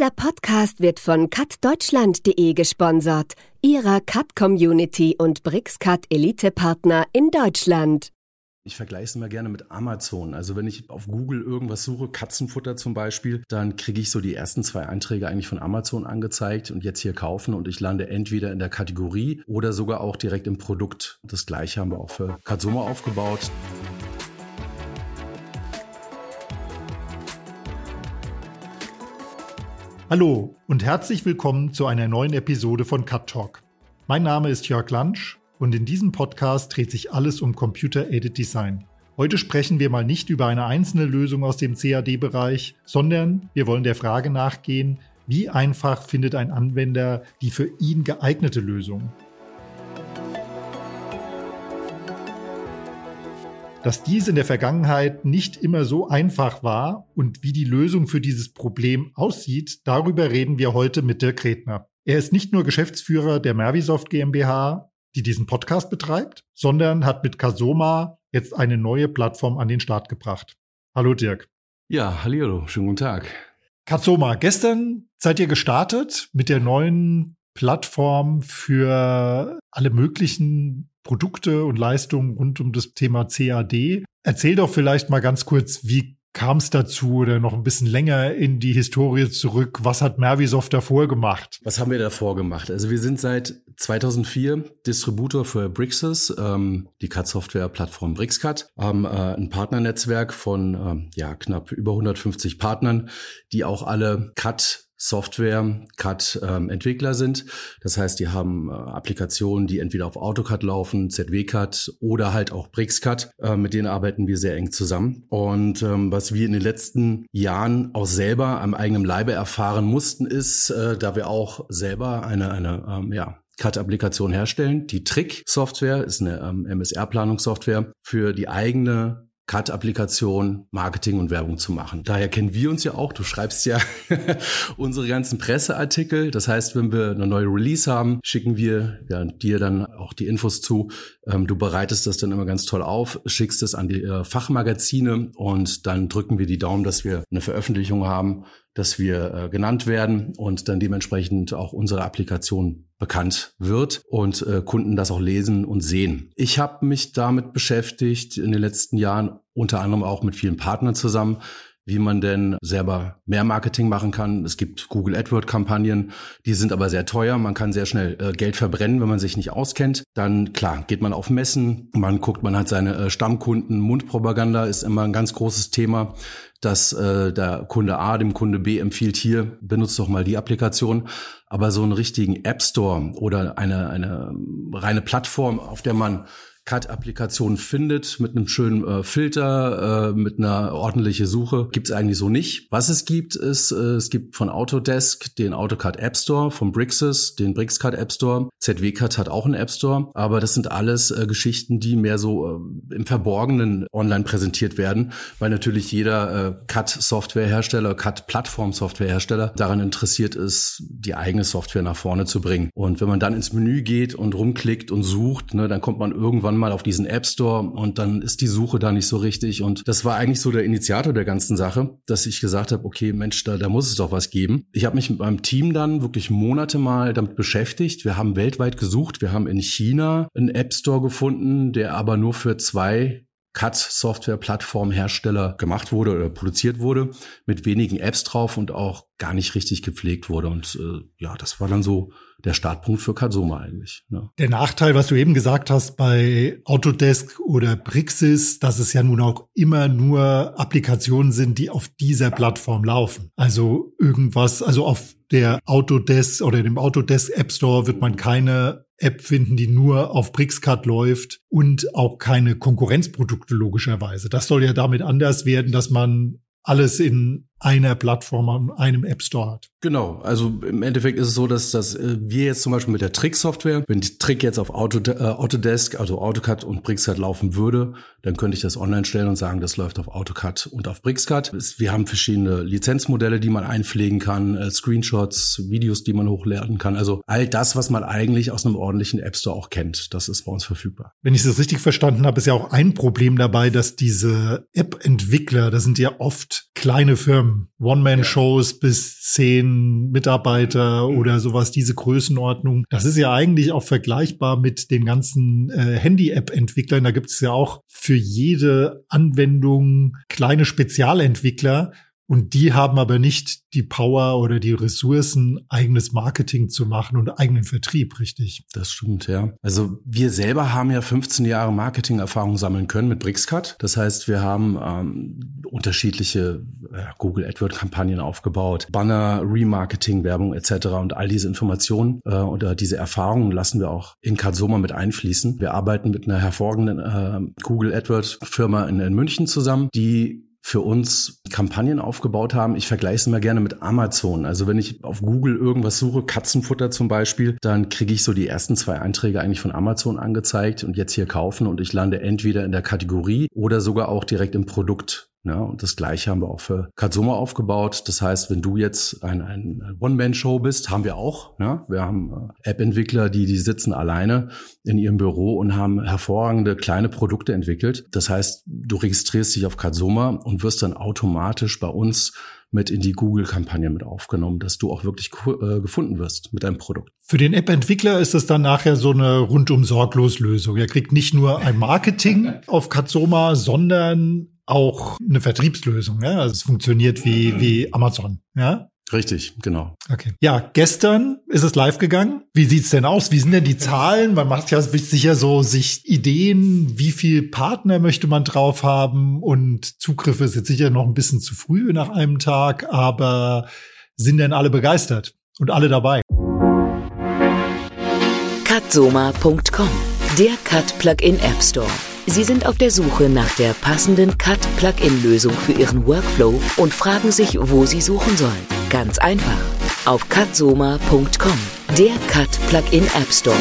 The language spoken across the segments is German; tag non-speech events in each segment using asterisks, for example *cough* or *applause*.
Dieser Podcast wird von cutdeutschland.de gesponsert, ihrer Cut-Community und BrixCut Elite-Partner in Deutschland. Ich vergleiche es immer gerne mit Amazon. Also wenn ich auf Google irgendwas suche, Katzenfutter zum Beispiel, dann kriege ich so die ersten zwei Einträge eigentlich von Amazon angezeigt und jetzt hier kaufen und ich lande entweder in der Kategorie oder sogar auch direkt im Produkt. Das gleiche haben wir auch für Katsuma aufgebaut. Hallo und herzlich willkommen zu einer neuen Episode von Cut Talk. Mein Name ist Jörg Lansch und in diesem Podcast dreht sich alles um Computer-Aided Design. Heute sprechen wir mal nicht über eine einzelne Lösung aus dem CAD-Bereich, sondern wir wollen der Frage nachgehen, wie einfach findet ein Anwender die für ihn geeignete Lösung? Dass dies in der Vergangenheit nicht immer so einfach war und wie die Lösung für dieses Problem aussieht, darüber reden wir heute mit Dirk Redner. Er ist nicht nur Geschäftsführer der Mervisoft GmbH, die diesen Podcast betreibt, sondern hat mit Kasoma jetzt eine neue Plattform an den Start gebracht. Hallo Dirk. Ja, hallo, schönen guten Tag. Kasoma, gestern seid ihr gestartet mit der neuen Plattform für alle möglichen Produkte und Leistungen rund um das Thema CAD. Erzähl doch vielleicht mal ganz kurz, wie kam es dazu oder noch ein bisschen länger in die Historie zurück? Was hat Mervisoft davor gemacht? Was haben wir davor gemacht? Also wir sind seit 2004 Distributor für Brixes, ähm, die CAD-Software-Plattform BrixCAD, haben äh, ein Partnernetzwerk von ähm, ja knapp über 150 Partnern, die auch alle CAD Software CAD-Entwickler ähm, sind. Das heißt, die haben äh, Applikationen, die entweder auf AutoCAD laufen, ZW-CAD oder halt auch BrixCAD. Äh, mit denen arbeiten wir sehr eng zusammen. Und ähm, was wir in den letzten Jahren auch selber am eigenen Leibe erfahren mussten, ist, äh, da wir auch selber eine, eine ähm, ja, CAD-Applikation herstellen. Die Trick-Software ist eine ähm, MSR-Planungssoftware für die eigene CAD-Applikation Marketing und Werbung zu machen. Daher kennen wir uns ja auch. Du schreibst ja *laughs* unsere ganzen Presseartikel. Das heißt, wenn wir eine neue Release haben, schicken wir ja, dir dann auch die Infos zu. Ähm, du bereitest das dann immer ganz toll auf, schickst es an die äh, Fachmagazine und dann drücken wir die Daumen, dass wir eine Veröffentlichung haben, dass wir äh, genannt werden und dann dementsprechend auch unsere Applikation bekannt wird und äh, Kunden das auch lesen und sehen. Ich habe mich damit beschäftigt in den letzten Jahren, unter anderem auch mit vielen Partnern zusammen, wie man denn selber mehr Marketing machen kann. Es gibt Google AdWord Kampagnen, die sind aber sehr teuer. Man kann sehr schnell äh, Geld verbrennen, wenn man sich nicht auskennt. Dann klar, geht man auf Messen, man guckt, man hat seine äh, Stammkunden. Mundpropaganda ist immer ein ganz großes Thema dass äh, der Kunde A dem Kunde B empfiehlt, hier benutzt doch mal die Applikation. Aber so einen richtigen App Store oder eine, eine reine Plattform, auf der man CAD-Applikation findet mit einem schönen äh, Filter, äh, mit einer ordentlichen Suche, gibt's eigentlich so nicht. Was es gibt, ist, äh, es gibt von Autodesk den AutoCAD App Store, von Brixis den BrixCAD App Store. ZWCAD hat auch einen App Store, aber das sind alles äh, Geschichten, die mehr so äh, im Verborgenen online präsentiert werden, weil natürlich jeder äh, CAD-Softwarehersteller, CAD-Plattform-Softwarehersteller daran interessiert ist, die eigene Software nach vorne zu bringen. Und wenn man dann ins Menü geht und rumklickt und sucht, ne, dann kommt man irgendwann mal auf diesen App Store und dann ist die Suche da nicht so richtig. Und das war eigentlich so der Initiator der ganzen Sache, dass ich gesagt habe, okay, Mensch, da, da muss es doch was geben. Ich habe mich mit meinem Team dann wirklich Monate mal damit beschäftigt. Wir haben weltweit gesucht. Wir haben in China einen App Store gefunden, der aber nur für zwei CAD-Software-Plattform-Hersteller gemacht wurde oder produziert wurde, mit wenigen Apps drauf und auch gar nicht richtig gepflegt wurde. Und äh, ja, das war dann so der Startpunkt für Katsuma eigentlich. Ne? Der Nachteil, was du eben gesagt hast bei Autodesk oder Brixis, dass es ja nun auch immer nur Applikationen sind, die auf dieser Plattform laufen. Also irgendwas, also auf der Autodesk oder dem Autodesk App Store wird man keine App finden, die nur auf BricsCAD läuft und auch keine Konkurrenzprodukte logischerweise. Das soll ja damit anders werden, dass man alles in einer Plattform an einem App Store hat. Genau, also im Endeffekt ist es so, dass, dass äh, wir jetzt zum Beispiel mit der Trick-Software, wenn die Trick jetzt auf Auto, äh, Autodesk, also AutoCAD und BricsCAD laufen würde, dann könnte ich das online stellen und sagen, das läuft auf AutoCAD und auf BricsCAD. Wir haben verschiedene Lizenzmodelle, die man einpflegen kann, äh, Screenshots, Videos, die man hochladen kann. Also all das, was man eigentlich aus einem ordentlichen App Store auch kennt, das ist bei uns verfügbar. Wenn ich es richtig verstanden habe, ist ja auch ein Problem dabei, dass diese App-Entwickler, das sind ja oft kleine Firmen, One-Man-Shows bis zehn Mitarbeiter oder sowas, diese Größenordnung. Das ist ja eigentlich auch vergleichbar mit den ganzen äh, Handy-App-Entwicklern. Da gibt es ja auch für jede Anwendung kleine Spezialentwickler. Und die haben aber nicht die Power oder die Ressourcen, eigenes Marketing zu machen und eigenen Vertrieb, richtig? Das stimmt, ja. Also wir selber haben ja 15 Jahre Marketing-Erfahrung sammeln können mit Brixcut. Das heißt, wir haben ähm, unterschiedliche äh, Google AdWord-Kampagnen aufgebaut, Banner, Remarketing, Werbung etc. Und all diese Informationen äh, oder diese Erfahrungen lassen wir auch in Katsoma mit einfließen. Wir arbeiten mit einer hervorragenden äh, Google AdWord-Firma in, in München zusammen, die für uns Kampagnen aufgebaut haben. Ich vergleiche es immer gerne mit Amazon. Also wenn ich auf Google irgendwas suche, Katzenfutter zum Beispiel, dann kriege ich so die ersten zwei Einträge eigentlich von Amazon angezeigt und jetzt hier kaufen und ich lande entweder in der Kategorie oder sogar auch direkt im Produkt ja, und das Gleiche haben wir auch für Katsuma aufgebaut. Das heißt, wenn du jetzt ein, ein One-Man-Show bist, haben wir auch. Ja? Wir haben äh, App-Entwickler, die, die sitzen alleine in ihrem Büro und haben hervorragende kleine Produkte entwickelt. Das heißt, du registrierst dich auf Katsuma und wirst dann automatisch bei uns mit in die Google-Kampagne mit aufgenommen, dass du auch wirklich äh, gefunden wirst mit deinem Produkt. Für den App-Entwickler ist es dann nachher so eine rundum sorglos Lösung. Er kriegt nicht nur ein Marketing *laughs* auf Katsoma, sondern auch eine Vertriebslösung. Ja? Also es funktioniert wie, wie Amazon. Ja? Richtig, genau. Okay. Ja, gestern ist es live gegangen. Wie sieht's denn aus? Wie sind denn die Zahlen? Man macht ja sicher so sich Ideen, wie viel Partner möchte man drauf haben und Zugriffe ist jetzt sicher noch ein bisschen zu früh nach einem Tag, aber sind denn alle begeistert und alle dabei? Cutsoma.com, der Cut Plugin App Store. Sie sind auf der Suche nach der passenden Cut-Plugin-Lösung für Ihren Workflow und fragen sich, wo Sie suchen sollen. Ganz einfach. Auf cutsoma.com, der Cut-Plugin App Store.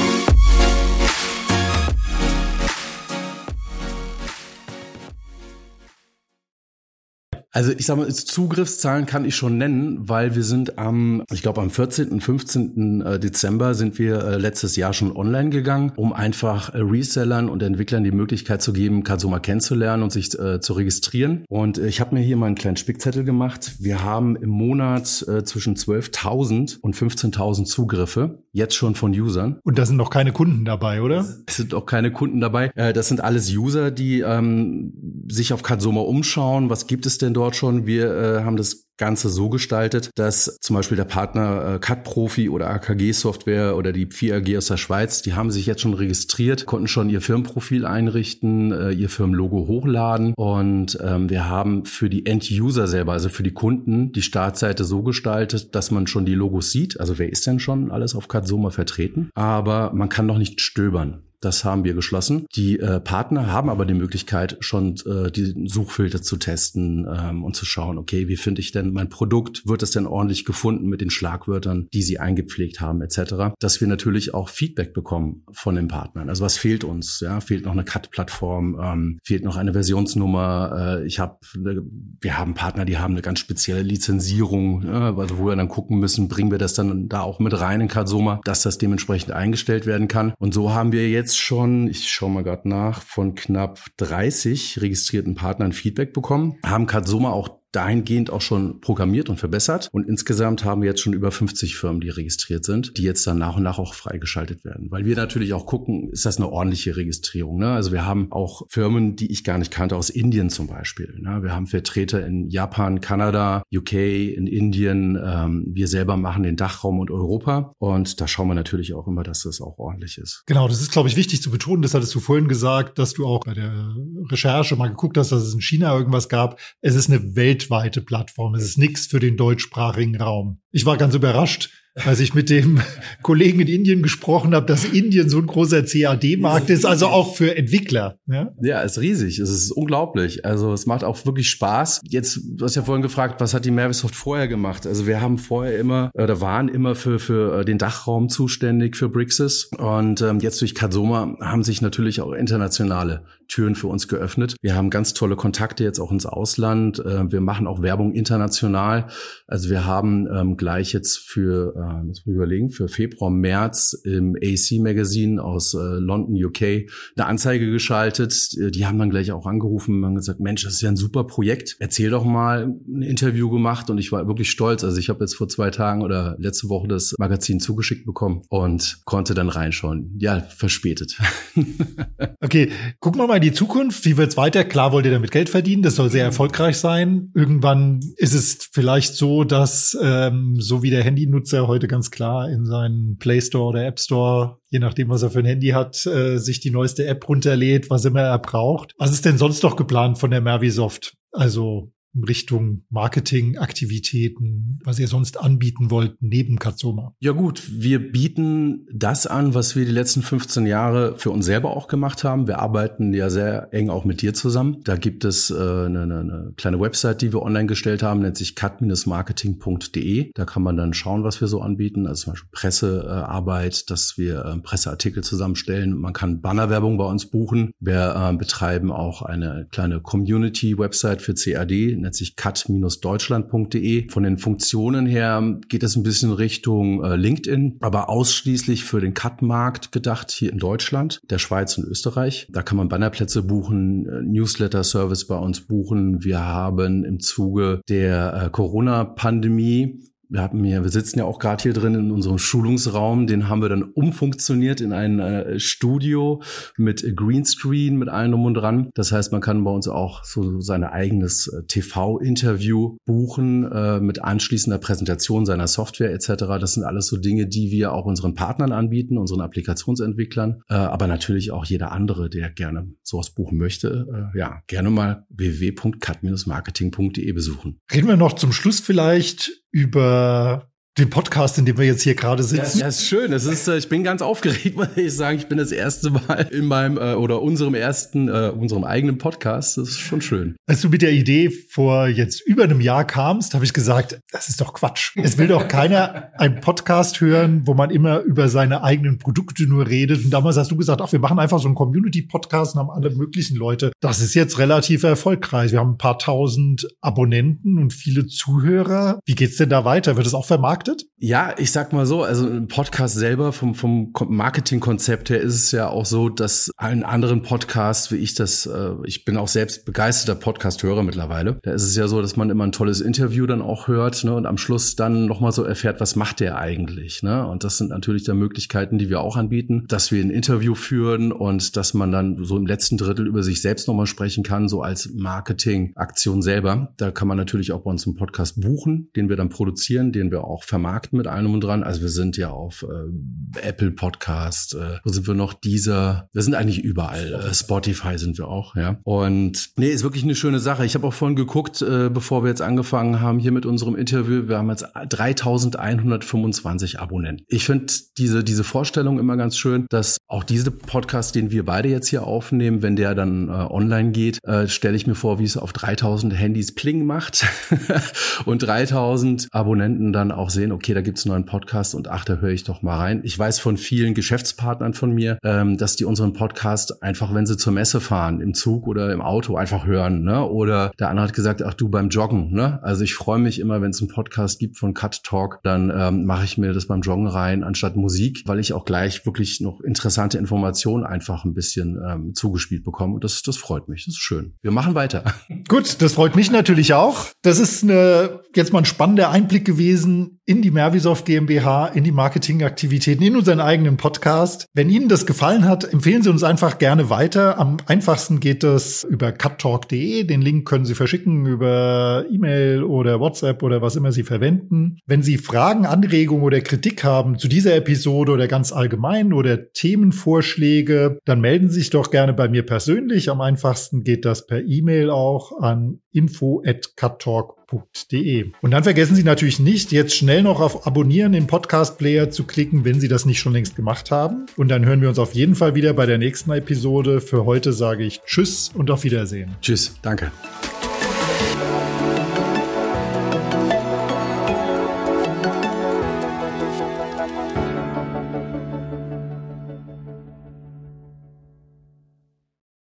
Also ich sage mal, Zugriffszahlen kann ich schon nennen, weil wir sind am, ich glaube am 14., und 15. Äh, Dezember sind wir äh, letztes Jahr schon online gegangen, um einfach äh, Resellern und Entwicklern die Möglichkeit zu geben, Katsuma kennenzulernen und sich zu registrieren. Und ich habe mir hier mal einen kleinen Spickzettel gemacht. Wir haben im Monat zwischen 12.000 und 15.000 Zugriffe, jetzt schon von Usern. Und da sind noch keine Kunden dabei, oder? Es sind auch keine Kunden dabei. Äh, das sind alles User, die ähm, sich auf Katsuma umschauen. Was gibt es denn dort schon. Wir äh, haben das Ganze so gestaltet, dass zum Beispiel der Partner äh, Cut Profi oder AKG Software oder die 4AG aus der Schweiz, die haben sich jetzt schon registriert, konnten schon ihr Firmenprofil einrichten, äh, ihr Firmenlogo hochladen und ähm, wir haben für die End-User selber, also für die Kunden, die Startseite so gestaltet, dass man schon die Logos sieht. Also wer ist denn schon alles auf Katsoma vertreten? Aber man kann noch nicht stöbern. Das haben wir geschlossen. Die äh, Partner haben aber die Möglichkeit, schon äh, die Suchfilter zu testen ähm, und zu schauen, okay, wie finde ich denn mein Produkt? Wird es denn ordentlich gefunden mit den Schlagwörtern, die sie eingepflegt haben, etc. Dass wir natürlich auch Feedback bekommen von den Partnern. Also was fehlt uns? Ja, fehlt noch eine Cut-Plattform, ähm, fehlt noch eine Versionsnummer. Äh, ich habe, ne, wir haben Partner, die haben eine ganz spezielle Lizenzierung, ja, also wo wir dann gucken müssen, bringen wir das dann da auch mit rein in Katsoma, dass das dementsprechend eingestellt werden kann. Und so haben wir jetzt jetzt schon, ich schaue mal gerade nach, von knapp 30 registrierten Partnern Feedback bekommen, haben Katsuma auch dahingehend auch schon programmiert und verbessert. Und insgesamt haben wir jetzt schon über 50 Firmen, die registriert sind, die jetzt dann nach und nach auch freigeschaltet werden. Weil wir natürlich auch gucken, ist das eine ordentliche Registrierung? Ne? Also wir haben auch Firmen, die ich gar nicht kannte, aus Indien zum Beispiel. Ne? Wir haben Vertreter in Japan, Kanada, UK, in Indien. Ähm, wir selber machen den Dachraum und Europa. Und da schauen wir natürlich auch immer, dass das auch ordentlich ist. Genau, das ist, glaube ich, wichtig zu betonen. Das hattest du vorhin gesagt, dass du auch bei der Recherche mal geguckt hast, dass es in China irgendwas gab. Es ist eine Welt weltweite Plattform. Es ist nichts für den deutschsprachigen Raum. Ich war ganz überrascht, als ich mit dem *laughs* Kollegen in Indien gesprochen habe, dass Indien so ein großer CAD-Markt ist, also auch für Entwickler. Ja? ja, ist riesig. Es ist unglaublich. Also es macht auch wirklich Spaß. Jetzt, du hast ja vorhin gefragt, was hat die Mervisoft vorher gemacht? Also wir haben vorher immer oder waren immer für, für äh, den Dachraum zuständig für Brixis. Und ähm, jetzt durch Katsoma haben sich natürlich auch internationale Türen für uns geöffnet. Wir haben ganz tolle Kontakte jetzt auch ins Ausland. Äh, wir machen auch Werbung international. Also wir haben ähm, gleich jetzt für äh, jetzt muss ich überlegen, für Februar, März im AC Magazine aus äh, London, UK, eine Anzeige geschaltet. Äh, die haben dann gleich auch angerufen und gesagt, Mensch, das ist ja ein super Projekt. Erzähl doch mal ein Interview gemacht und ich war wirklich stolz. Also ich habe jetzt vor zwei Tagen oder letzte Woche das Magazin zugeschickt bekommen und konnte dann reinschauen. Ja, verspätet. *laughs* okay, gucken wir mal in die Zukunft. Wie wird's weiter? Klar wollt ihr damit Geld verdienen. Das soll sehr erfolgreich sein. Irgendwann ist es vielleicht so, dass ähm, so wie der Handynutzer heute ganz klar in seinen Play Store oder App Store je nachdem, was er für ein Handy hat, äh, sich die neueste App runterlädt, was immer er braucht. Was ist denn sonst noch geplant von der Mervisoft? Also Richtung Marketingaktivitäten, was ihr sonst anbieten wollt neben Katsoma? Ja gut, wir bieten das an, was wir die letzten 15 Jahre für uns selber auch gemacht haben. Wir arbeiten ja sehr eng auch mit dir zusammen. Da gibt es äh, eine, eine kleine Website, die wir online gestellt haben, nennt sich cut-marketing.de. Da kann man dann schauen, was wir so anbieten. Also zum Beispiel Pressearbeit, dass wir äh, Presseartikel zusammenstellen. Man kann Bannerwerbung bei uns buchen. Wir äh, betreiben auch eine kleine Community-Website für CAD nennt sich cut-deutschland.de. Von den Funktionen her geht es ein bisschen Richtung äh, LinkedIn, aber ausschließlich für den Cut-Markt gedacht hier in Deutschland, der Schweiz und Österreich. Da kann man Bannerplätze buchen, äh, Newsletter-Service bei uns buchen. Wir haben im Zuge der äh, Corona-Pandemie wir hatten hier, wir sitzen ja auch gerade hier drin in unserem Schulungsraum, den haben wir dann umfunktioniert in ein äh, Studio mit Greenscreen, mit allem drum und dran. Das heißt, man kann bei uns auch so sein eigenes äh, TV-Interview buchen äh, mit anschließender Präsentation seiner Software etc. Das sind alles so Dinge, die wir auch unseren Partnern anbieten, unseren Applikationsentwicklern, äh, aber natürlich auch jeder andere, der gerne sowas buchen möchte, äh, ja, gerne mal www.cut-marketing.de besuchen. Reden wir noch zum Schluss vielleicht über uh den Podcast, in dem wir jetzt hier gerade sitzen. Ja, das ist schön. Das ist, äh, ich bin ganz aufgeregt, *laughs* muss ich sagen. Ich bin das erste Mal in meinem äh, oder unserem ersten, äh, unserem eigenen Podcast. Das ist schon schön. Als du mit der Idee vor jetzt über einem Jahr kamst, habe ich gesagt, das ist doch Quatsch. Es will doch keiner einen Podcast hören, wo man immer über seine eigenen Produkte nur redet. Und damals hast du gesagt, ach, wir machen einfach so einen Community-Podcast und haben alle möglichen Leute. Das ist jetzt relativ erfolgreich. Wir haben ein paar tausend Abonnenten und viele Zuhörer. Wie geht's denn da weiter? Wird es auch vermarktet? Vermarktet? Ja, ich sag mal so, also ein Podcast selber vom, vom Marketingkonzept her ist es ja auch so, dass allen anderen Podcasts, wie ich das, äh, ich bin auch selbst begeisterter Podcast-Hörer mittlerweile. Da ist es ja so, dass man immer ein tolles Interview dann auch hört ne, und am Schluss dann nochmal so erfährt, was macht der eigentlich. Ne? Und das sind natürlich dann Möglichkeiten, die wir auch anbieten, dass wir ein Interview führen und dass man dann so im letzten Drittel über sich selbst nochmal sprechen kann, so als Marketingaktion selber. Da kann man natürlich auch bei uns einen Podcast buchen, den wir dann produzieren, den wir auch vermarkten mit allem und dran. Also wir sind ja auf äh, Apple Podcast, äh, wo sind wir noch? Dieser, wir sind eigentlich überall. Äh, Spotify sind wir auch, ja. Und nee, ist wirklich eine schöne Sache. Ich habe auch vorhin geguckt, äh, bevor wir jetzt angefangen haben hier mit unserem Interview. Wir haben jetzt 3125 Abonnenten. Ich finde diese, diese Vorstellung immer ganz schön, dass auch diese Podcast, den wir beide jetzt hier aufnehmen, wenn der dann äh, online geht, äh, stelle ich mir vor, wie es auf 3000 Handys Pling macht *laughs* und 3000 Abonnenten dann auch sehen, okay, da gibt's einen neuen Podcast und ach, da höre ich doch mal rein. Ich weiß von vielen Geschäftspartnern von mir, ähm, dass die unseren Podcast einfach, wenn sie zur Messe fahren, im Zug oder im Auto einfach hören. Ne? Oder der andere hat gesagt, ach du beim Joggen. Ne? Also ich freue mich immer, wenn es einen Podcast gibt von Cut Talk, dann ähm, mache ich mir das beim Joggen rein, anstatt Musik, weil ich auch gleich wirklich noch interessante Informationen einfach ein bisschen ähm, zugespielt bekomme. Und das, das freut mich. Das ist schön. Wir machen weiter. Gut, das freut mich natürlich auch. Das ist eine, jetzt mal ein spannender Einblick gewesen in die Mervisoft GmbH, in die Marketingaktivitäten, in unseren eigenen Podcast. Wenn Ihnen das gefallen hat, empfehlen Sie uns einfach gerne weiter. Am einfachsten geht das über cuttalk.de. Den Link können Sie verschicken über E-Mail oder WhatsApp oder was immer Sie verwenden. Wenn Sie Fragen, Anregungen oder Kritik haben zu dieser Episode oder ganz allgemein oder Themenvorschläge, dann melden Sie sich doch gerne bei mir persönlich. Am einfachsten geht das per E-Mail auch an info at cuttalk podcast.de. Und dann vergessen Sie natürlich nicht, jetzt schnell noch auf Abonnieren im Podcast-Player zu klicken, wenn Sie das nicht schon längst gemacht haben. Und dann hören wir uns auf jeden Fall wieder bei der nächsten Episode. Für heute sage ich Tschüss und auf Wiedersehen. Tschüss, danke.